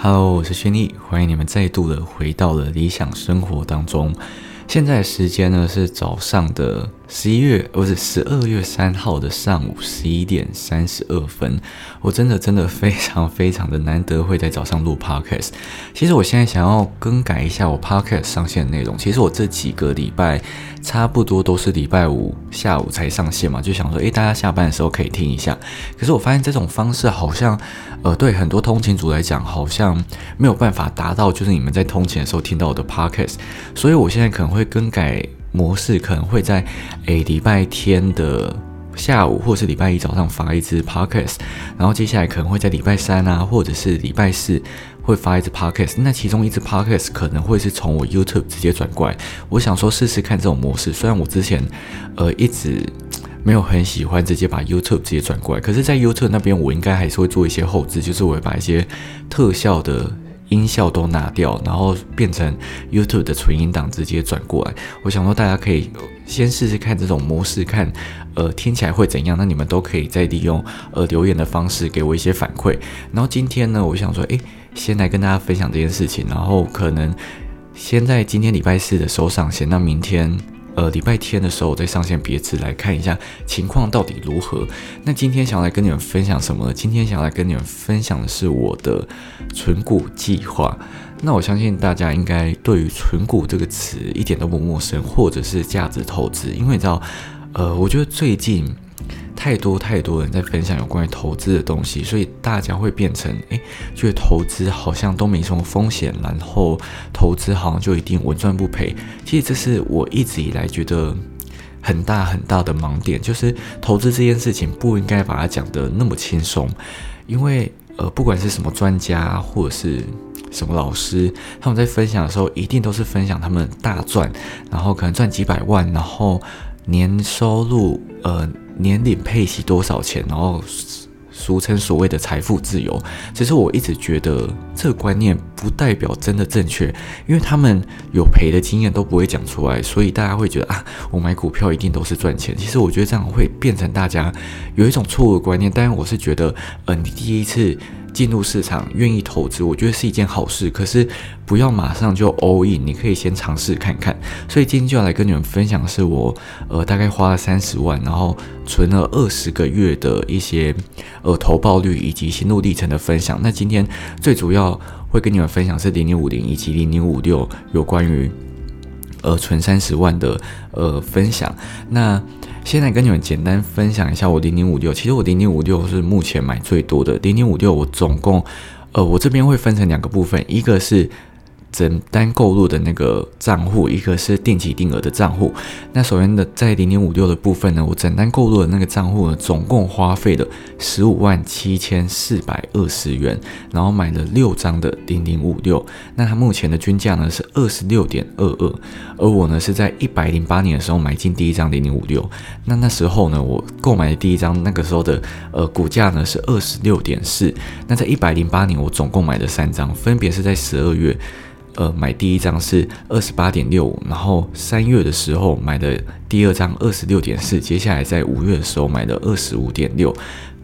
Hello，我是轩逸，欢迎你们再度的回到了理想生活当中。现在时间呢是早上的。十一月不是十二月三号的上午十一点三十二分，我真的真的非常非常的难得会在早上录 podcast。其实我现在想要更改一下我 podcast 上线的内容。其实我这几个礼拜差不多都是礼拜五下午才上线嘛，就想说，诶，大家下班的时候可以听一下。可是我发现这种方式好像，呃，对很多通勤族来讲，好像没有办法达到，就是你们在通勤的时候听到我的 podcast。所以我现在可能会更改。模式可能会在诶礼拜天的下午，或是礼拜一早上发一支 podcast，然后接下来可能会在礼拜三啊，或者是礼拜四会发一支 podcast。那其中一支 podcast 可能会是从我 YouTube 直接转过来。我想说试试看这种模式，虽然我之前呃一直没有很喜欢直接把 YouTube 直接转过来，可是，在 YouTube 那边我应该还是会做一些后置，就是我会把一些特效的。音效都拿掉，然后变成 YouTube 的纯音档直接转过来。我想说，大家可以先试试看这种模式，看呃听起来会怎样。那你们都可以再利用呃留言的方式给我一些反馈。然后今天呢，我想说，诶，先来跟大家分享这件事情，然后可能先在今天礼拜四的时候上线，那明天。呃，礼拜天的时候我再上线别致来看一下情况到底如何。那今天想要来跟你们分享什么呢？今天想要来跟你们分享的是我的存股计划。那我相信大家应该对于存股这个词一点都不陌生，或者是价值投资，因为你知道，呃，我觉得最近。太多太多人在分享有关于投资的东西，所以大家会变成诶，觉得投资好像都没什么风险，然后投资好像就一定稳赚不赔。其实这是我一直以来觉得很大很大的盲点，就是投资这件事情不应该把它讲得那么轻松，因为呃，不管是什么专家或者是什么老师，他们在分享的时候，一定都是分享他们大赚，然后可能赚几百万，然后年收入呃。年龄配息多少钱？然后俗称所谓的财富自由。其实我一直觉得这个观念不代表真的正确，因为他们有赔的经验都不会讲出来，所以大家会觉得啊，我买股票一定都是赚钱。其实我觉得这样会变成大家有一种错误的观念。但是，我是觉得，呃，你第一次。进入市场，愿意投资，我觉得是一件好事。可是不要马上就 all in，你可以先尝试看看。所以今天就要来跟你们分享，是我呃大概花了三十万，然后存了二十个月的一些呃投报率以及心路历程的分享。那今天最主要会跟你们分享是零零五零以及零零五六有关于呃存三十万的呃分享。那现在跟你们简单分享一下我零零五六，其实我零零五六是目前买最多的零零五六，我总共，呃，我这边会分成两个部分，一个是。整单购入的那个账户，一个是定期定额的账户。那首先的在零点五六的部分呢，我整单购入的那个账户呢，总共花费了十五万七千四百二十元，然后买了六张的零点五六。那它目前的均价呢是二十六点二二，而我呢是在一百零八年的时候买进第一张零点五六。那那时候呢，我购买的第一张那个时候的呃股价呢是二十六点四。那在一百零八年，我总共买了三张，分别是在十二月。呃，买第一张是二十八点六五，然后三月的时候买的第二张二十六点四，接下来在五月的时候买的二十五点六。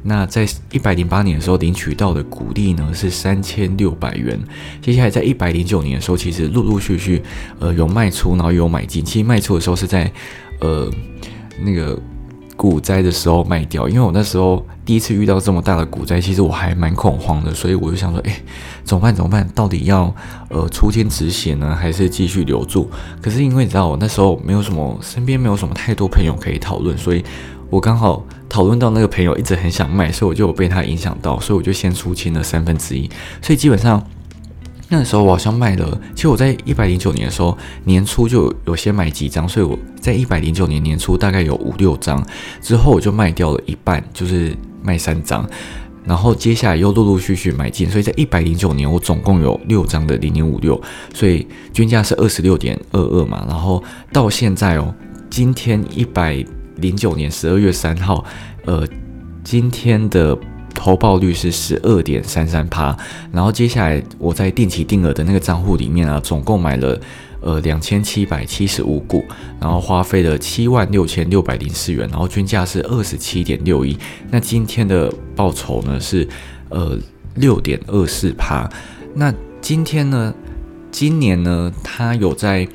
那在一百零八年的时候领取到的股利呢是三千六百元。接下来在一百零九年的时候，其实陆陆续续呃有卖出，然后有买进。其实卖出的时候是在呃那个。股灾的时候卖掉，因为我那时候第一次遇到这么大的股灾，其实我还蛮恐慌的，所以我就想说，哎，怎么办？怎么办？到底要呃出天止血呢，还是继续留住？可是因为你知道，我那时候没有什么，身边没有什么太多朋友可以讨论，所以我刚好讨论到那个朋友一直很想卖，所以我就被他影响到，所以我就先出清了三分之一，所以基本上。那时候我好像卖了，其实我在一百零九年的时候年初就有先买几张，所以我在一百零九年年初大概有五六张，之后我就卖掉了一半，就是卖三张，然后接下来又陆陆续续买进，所以在一百零九年我总共有六张的零零五六，所以均价是二十六点二二嘛，然后到现在哦，今天一百零九年十二月三号，呃，今天的。投报率是十二点三三趴，然后接下来我在定期定额的那个账户里面啊，总共买了呃两千七百七十五股，然后花费了七万六千六百零四元，然后均价是二十七点六一。那今天的报酬呢是呃六点二四趴。那今天呢，今年呢，它有在。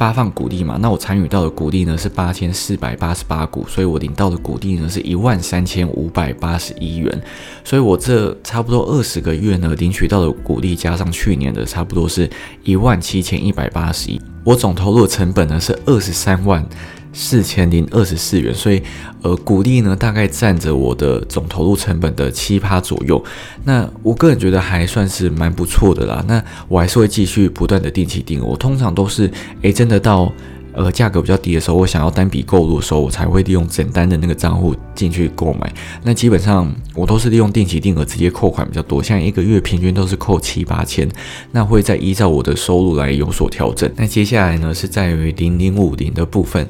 发放股利嘛？那我参与到的股利呢是八千四百八十八股，所以我领到的股利呢是一万三千五百八十一元，所以我这差不多二十个月呢领取到的股利加上去年的差不多是一万七千一百八十一，我总投入的成本呢是二十三万。四千零二十四元，所以呃，股利呢大概占着我的总投入成本的七趴左右。那我个人觉得还算是蛮不错的啦。那我还是会继续不断的定期定额。我通常都是诶，真的到呃价格比较低的时候，我想要单笔购入的时候，我才会利用简单的那个账户进去购买。那基本上我都是利用定期定额直接扣款比较多，像一个月平均都是扣七八千。那会再依照我的收入来有所调整。那接下来呢是在于零零五零的部分。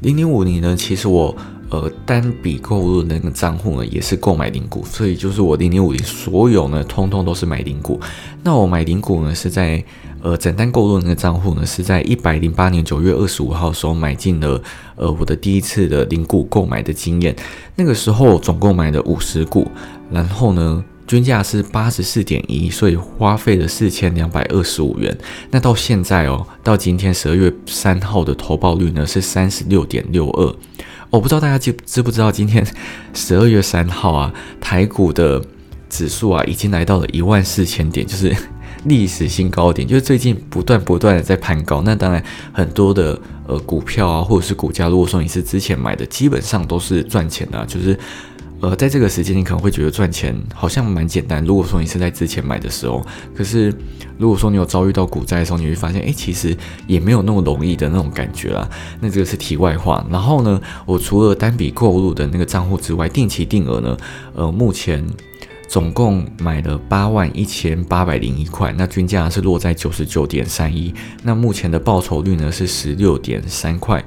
零零五零呢，其实我呃单笔购入的那个账户呢，也是购买零股，所以就是我零零五零所有呢，通通都是买零股。那我买零股呢，是在呃整单购入的那个账户呢，是在一百零八年九月二十五号时候买进了呃我的第一次的零股购买的经验。那个时候总共买了五十股，然后呢。均价是八十四点一，所以花费了四千两百二十五元。那到现在哦，到今天十二月三号的投报率呢是三十六点六二。我不知道大家知知不知道，今天十二月三号啊，台股的指数啊已经来到了一万四千点，就是 历史新高点，就是最近不断不断的在攀高。那当然很多的呃股票啊，或者是股价，如果说你是之前买的，基本上都是赚钱的，就是。呃，在这个时间，你可能会觉得赚钱好像蛮简单。如果说你是在之前买的时候，可是如果说你有遭遇到股灾的时候，你会发现，哎，其实也没有那么容易的那种感觉啦。那这个是题外话。然后呢，我除了单笔购入的那个账户之外，定期定额呢，呃，目前总共买了八万一千八百零一块，那均价是落在九十九点三一，那目前的报酬率呢是十六点三块。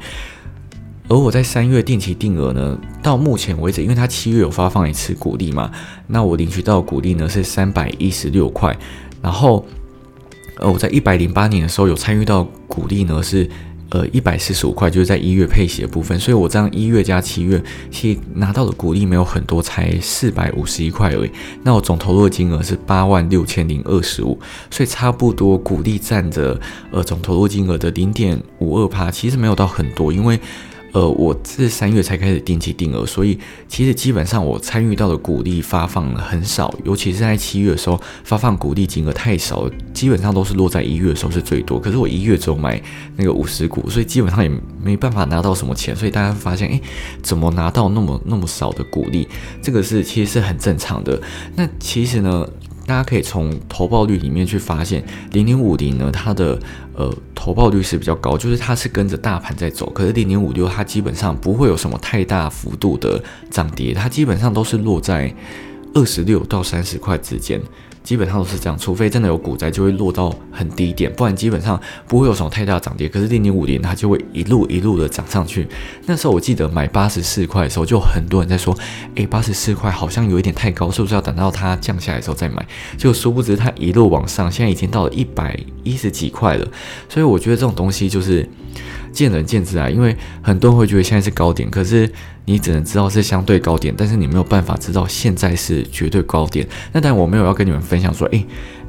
而我在三月定期定额呢，到目前为止，因为它七月有发放一次股利嘛，那我领取到股利呢是三百一十六块，然后，呃，我在一百零八年的时候有参与到股利呢是呃一百四十五块，就是在一月配息的部分，所以我这样一月加七月，其实拿到的股利没有很多，才四百五十一块而已。那我总投入的金额是八万六千零二十五，所以差不多股利占着呃总投入金额的零点五二趴，其实没有到很多，因为。呃，我是三月才开始定期定额，所以其实基本上我参与到的股利发放很少，尤其是在七月的时候发放股利金额太少，基本上都是落在一月的时候是最多。可是我一月只有买那个五十股，所以基本上也没办法拿到什么钱。所以大家发现，哎，怎么拿到那么那么少的股利？这个是其实是很正常的。那其实呢？大家可以从投报率里面去发现，零零五零呢，它的呃投报率是比较高，就是它是跟着大盘在走。可是零零五六它基本上不会有什么太大幅度的涨跌，它基本上都是落在二十六到三十块之间。基本上都是这样，除非真的有股灾，就会落到很低点，不然基本上不会有什么太大涨跌。可是零零五零它就会一路一路的涨上去。那时候我记得买八十四块的时候，就很多人在说：“诶，八十四块好像有一点太高，是不是要等到它降下来的时候再买？”就殊不知它一路往上，现在已经到了一百一十几块了。所以我觉得这种东西就是见仁见智啊，因为很多人会觉得现在是高点，可是。你只能知道是相对高点，但是你没有办法知道现在是绝对高点。那但我没有要跟你们分享说，诶，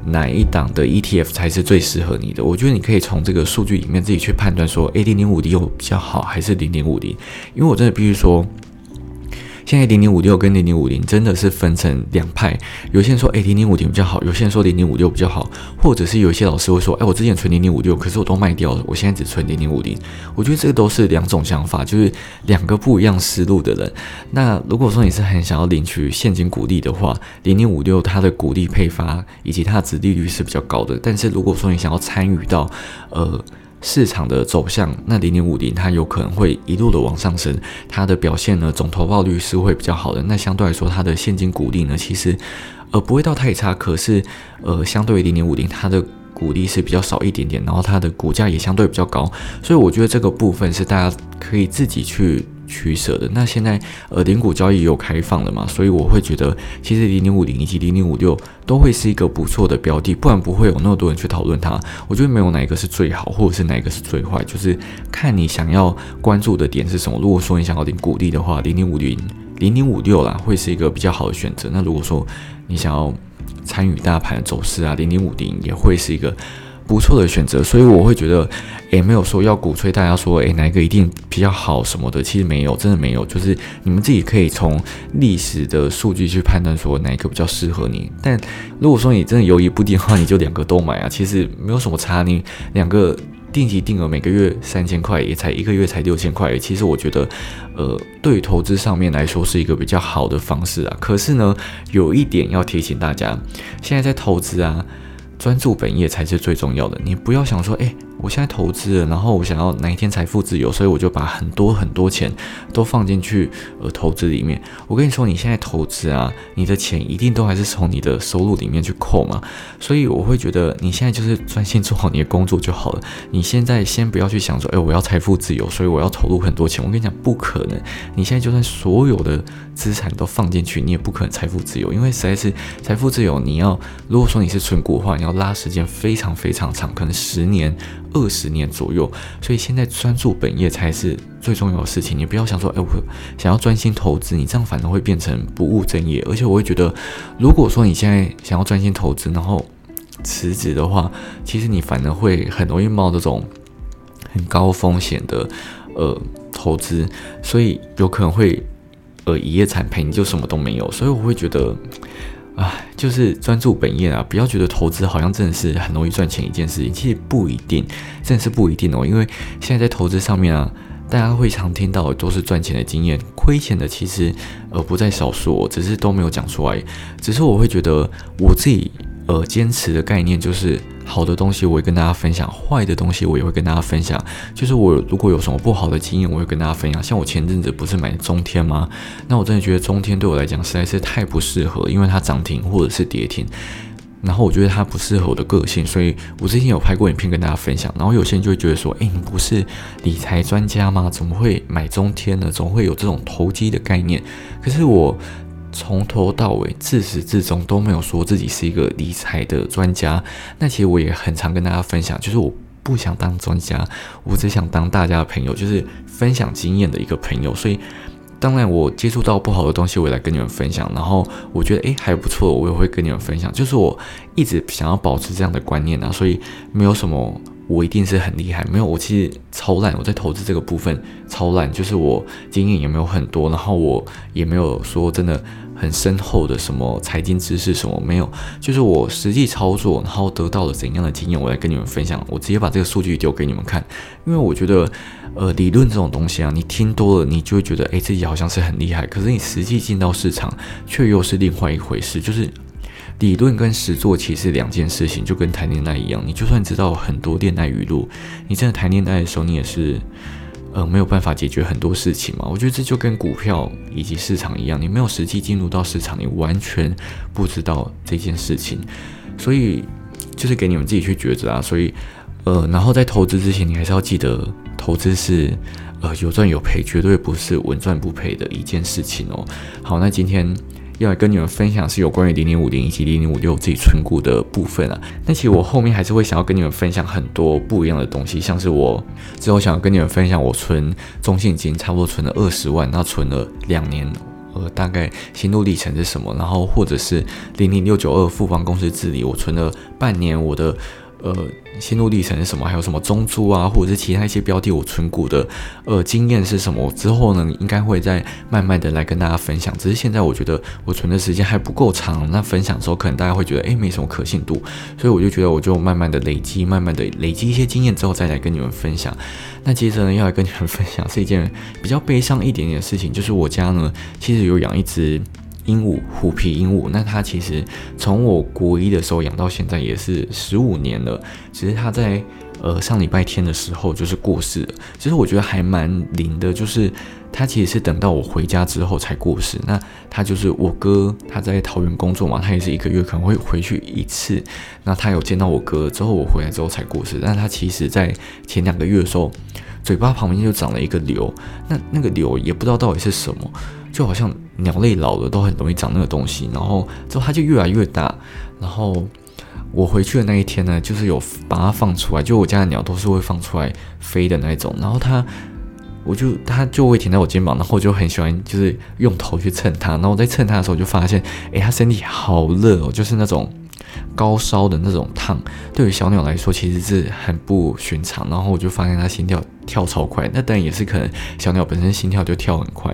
哪一档的 ETF 才是最适合你的？我觉得你可以从这个数据里面自己去判断说，诶，零零五零有比较好，还是零零五零？因为我真的必须说。现在零零五六跟零零五零真的是分成两派，有些人说哎零零五零比较好，有些人说零零五六比较好，或者是有一些老师会说哎我之前存零零五六，可是我都卖掉了，我现在只存零零五零。我觉得这个都是两种想法，就是两个不一样思路的人。那如果说你是很想要领取现金股利的话，零零五六它的股利配发以及它的值利率是比较高的。但是如果说你想要参与到呃。市场的走向，那零零五零它有可能会一路的往上升，它的表现呢，总投报率是会比较好的。那相对来说，它的现金股利呢，其实呃不会到太差，可是呃相对于零零五零，它的股利是比较少一点点，然后它的股价也相对比较高，所以我觉得这个部分是大家可以自己去。取舍的那现在呃零股交易也有开放了嘛，所以我会觉得其实零零五零以及零零五六都会是一个不错的标的，不然不会有那么多人去讨论它。我觉得没有哪一个是最好，或者是哪一个是最坏，就是看你想要关注的点是什么。如果说你想要领股利的话，零零五零零零五六啦会是一个比较好的选择。那如果说你想要参与大盘走势啊，零零五零也会是一个。不错的选择，所以我会觉得，也，没有说要鼓吹大家说，诶，哪一个一定比较好什么的，其实没有，真的没有，就是你们自己可以从历史的数据去判断说哪一个比较适合你。但如果说你真的犹豫不定的话，你就两个都买啊，其实没有什么差。你两个定期定额每个月三千块，也才一个月才六千块，其实我觉得，呃，对于投资上面来说是一个比较好的方式啊。可是呢，有一点要提醒大家，现在在投资啊。专注本业才是最重要的。你不要想说，哎。我现在投资了，然后我想要哪一天财富自由，所以我就把很多很多钱都放进去呃投资里面。我跟你说，你现在投资啊，你的钱一定都还是从你的收入里面去扣嘛。所以我会觉得你现在就是专心做好你的工作就好了。你现在先不要去想说，哎，我要财富自由，所以我要投入很多钱。我跟你讲，不可能。你现在就算所有的资产都放进去，你也不可能财富自由，因为实在是财富自由，你要如果说你是存股的话，你要拉时间非常非常长，可能十年。二十年左右，所以现在专注本业才是最重要的事情。你不要想说，哎，我想要专心投资，你这样反而会变成不务正业。而且我会觉得，如果说你现在想要专心投资，然后辞职的话，其实你反而会很容易冒这种很高风险的呃投资，所以有可能会呃一夜惨赔，你就什么都没有。所以我会觉得。啊，就是专注本业啊！不要觉得投资好像真的是很容易赚钱一件事情，其实不一定，真的是不一定哦。因为现在在投资上面啊，大家会常听到的都是赚钱的经验，亏钱的其实呃不在少数，只是都没有讲出来。只是我会觉得我自己。呃，坚持的概念就是好的东西我会跟大家分享，坏的东西我也会跟大家分享。就是我如果有什么不好的经验，我会跟大家分享。像我前阵子不是买中天吗？那我真的觉得中天对我来讲实在是太不适合，因为它涨停或者是跌停，然后我觉得它不适合我的个性，所以我之前有拍过影片跟大家分享。然后有些人就会觉得说，哎，你不是理财专家吗？怎么会买中天呢？总会有这种投机的概念。可是我。从头到尾，自始至终都没有说自己是一个理财的专家。那其实我也很常跟大家分享，就是我不想当专家，我只想当大家的朋友，就是分享经验的一个朋友。所以，当然我接触到不好的东西，我也来跟你们分享。然后我觉得诶还不错，我也会跟你们分享。就是我一直想要保持这样的观念啊，所以没有什么我一定是很厉害，没有我其实超烂，我在投资这个部分超烂，就是我经验也没有很多，然后我也没有说真的。很深厚的什么财经知识什么没有，就是我实际操作，然后得到了怎样的经验，我来跟你们分享。我直接把这个数据丢给你们看，因为我觉得，呃，理论这种东西啊，你听多了，你就会觉得，哎，自己好像是很厉害。可是你实际进到市场，却又是另外一回事。就是理论跟实做其实两件事情，就跟谈恋爱一样。你就算知道很多恋爱语录，你真的谈恋爱的时候，你也是。呃，没有办法解决很多事情嘛？我觉得这就跟股票以及市场一样，你没有实际进入到市场，你完全不知道这件事情。所以就是给你们自己去抉择啊。所以，呃，然后在投资之前，你还是要记得，投资是呃有赚有赔，绝对不是稳赚不赔的一件事情哦。好，那今天。要跟你们分享是有关于零零五零以及零零五六自己存股的部分啊。那其实我后面还是会想要跟你们分享很多不一样的东西，像是我之后想要跟你们分享我存中信金，差不多存了二十万，那存了两年，呃，大概心路历程是什么？然后或者是零零六九二富邦公司治理，我存了半年，我的。呃，心路历程是什么？还有什么中珠啊，或者是其他一些标的，我存股的呃经验是什么？之后呢，应该会再慢慢的来跟大家分享。只是现在我觉得我存的时间还不够长，那分享的时候可能大家会觉得诶没什么可信度，所以我就觉得我就慢慢的累积，慢慢的累积一些经验之后再来跟你们分享。那接着呢，要来跟你们分享是一件比较悲伤一点点的事情，就是我家呢其实有养一只。鹦鹉，虎皮鹦鹉，那它其实从我国一的时候养到现在也是十五年了。只是它在呃上礼拜天的时候就是过世了。其实我觉得还蛮灵的，就是它其实是等到我回家之后才过世。那它就是我哥，他在桃园工作嘛，他也是一个月可能会回去一次。那他有见到我哥之后，我回来之后才过世。但他其实在前两个月的时候，嘴巴旁边就长了一个瘤，那那个瘤也不知道到底是什么。就好像鸟类老了都很容易长那个东西，然后之后它就越来越大。然后我回去的那一天呢，就是有把它放出来，就我家的鸟都是会放出来飞的那种。然后它我就它就会停在我肩膀，然后我就很喜欢就是用头去蹭它，然后我在蹭它的时候就发现，诶，它身体好热哦，就是那种高烧的那种烫，对于小鸟来说其实是很不寻常。然后我就发现它心跳跳超快，那当然也是可能小鸟本身心跳就跳很快。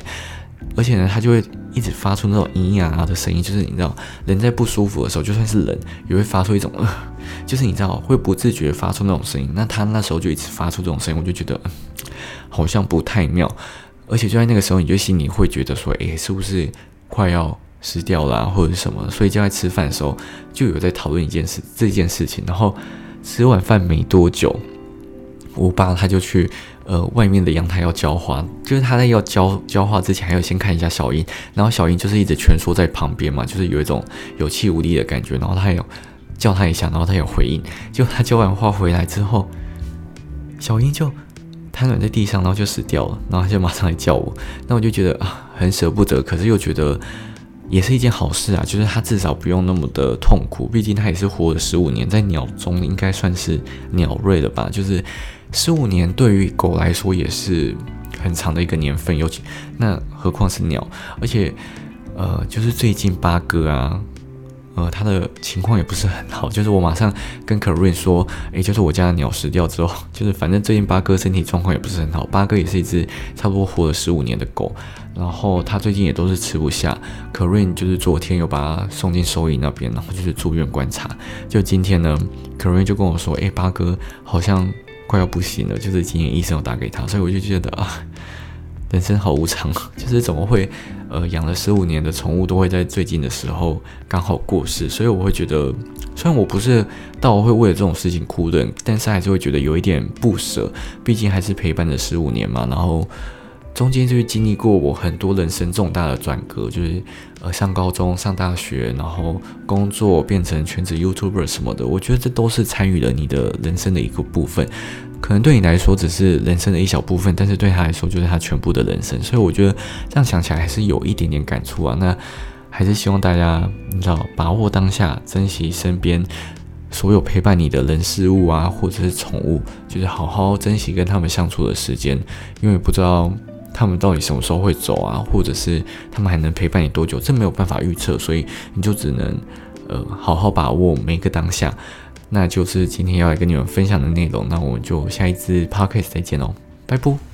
而且呢，它就会一直发出那种咿咿呀的声音，就是你知道，人在不舒服的时候，就算是人 也会发出一种，就是你知道会不自觉发出那种声音。那它那时候就一直发出这种声音，我就觉得好像不太妙。而且就在那个时候，你就心里会觉得说，诶，是不是快要死掉了，或者是什么？所以就在吃饭的时候，就有在讨论一件事，这件事情。然后吃完饭没多久，我爸他就去。呃，外面的阳台要浇花，就是他在要浇浇花之前，还要先看一下小英，然后小英就是一直蜷缩在旁边嘛，就是有一种有气无力的感觉，然后他有叫他一下，然后他有回应，就他浇完花回来之后，小英就瘫软在地上，然后就死掉了，然后他就马上来叫我，那我就觉得啊，很舍不得，可是又觉得也是一件好事啊，就是他至少不用那么的痛苦，毕竟他也是活了十五年，在鸟中应该算是鸟瑞了吧，就是。十五年对于狗来说也是很长的一个年份，尤其那何况是鸟，而且呃，就是最近八哥啊，呃，他的情况也不是很好，就是我马上跟可瑞说，诶，就是我家的鸟死掉之后，就是反正最近八哥身体状况也不是很好，八哥也是一只差不多活了十五年的狗，然后他最近也都是吃不下，可瑞就是昨天有把他送进兽医那边，然后就是住院观察，就今天呢，可瑞就跟我说，诶，八哥好像。快要不行了，就是今天医生有打给他，所以我就觉得啊，人生好无常，就是怎么会，呃，养了十五年的宠物都会在最近的时候刚好过世，所以我会觉得，虽然我不是到会为了这种事情哭的，但是还是会觉得有一点不舍，毕竟还是陪伴了十五年嘛，然后。中间就是经历过我很多人生重大的转革，就是呃上高中、上大学，然后工作变成全职 YouTuber 什么的。我觉得这都是参与了你的人生的一个部分，可能对你来说只是人生的一小部分，但是对他来说就是他全部的人生。所以我觉得这样想起来还是有一点点感触啊。那还是希望大家你知道把握当下，珍惜身边所有陪伴你的人事物啊，或者是宠物，就是好好珍惜跟他们相处的时间，因为不知道。他们到底什么时候会走啊？或者是他们还能陪伴你多久？这没有办法预测，所以你就只能呃好好把握每个当下。那就是今天要来跟你们分享的内容。那我们就下一次 podcast 再见喽，拜拜。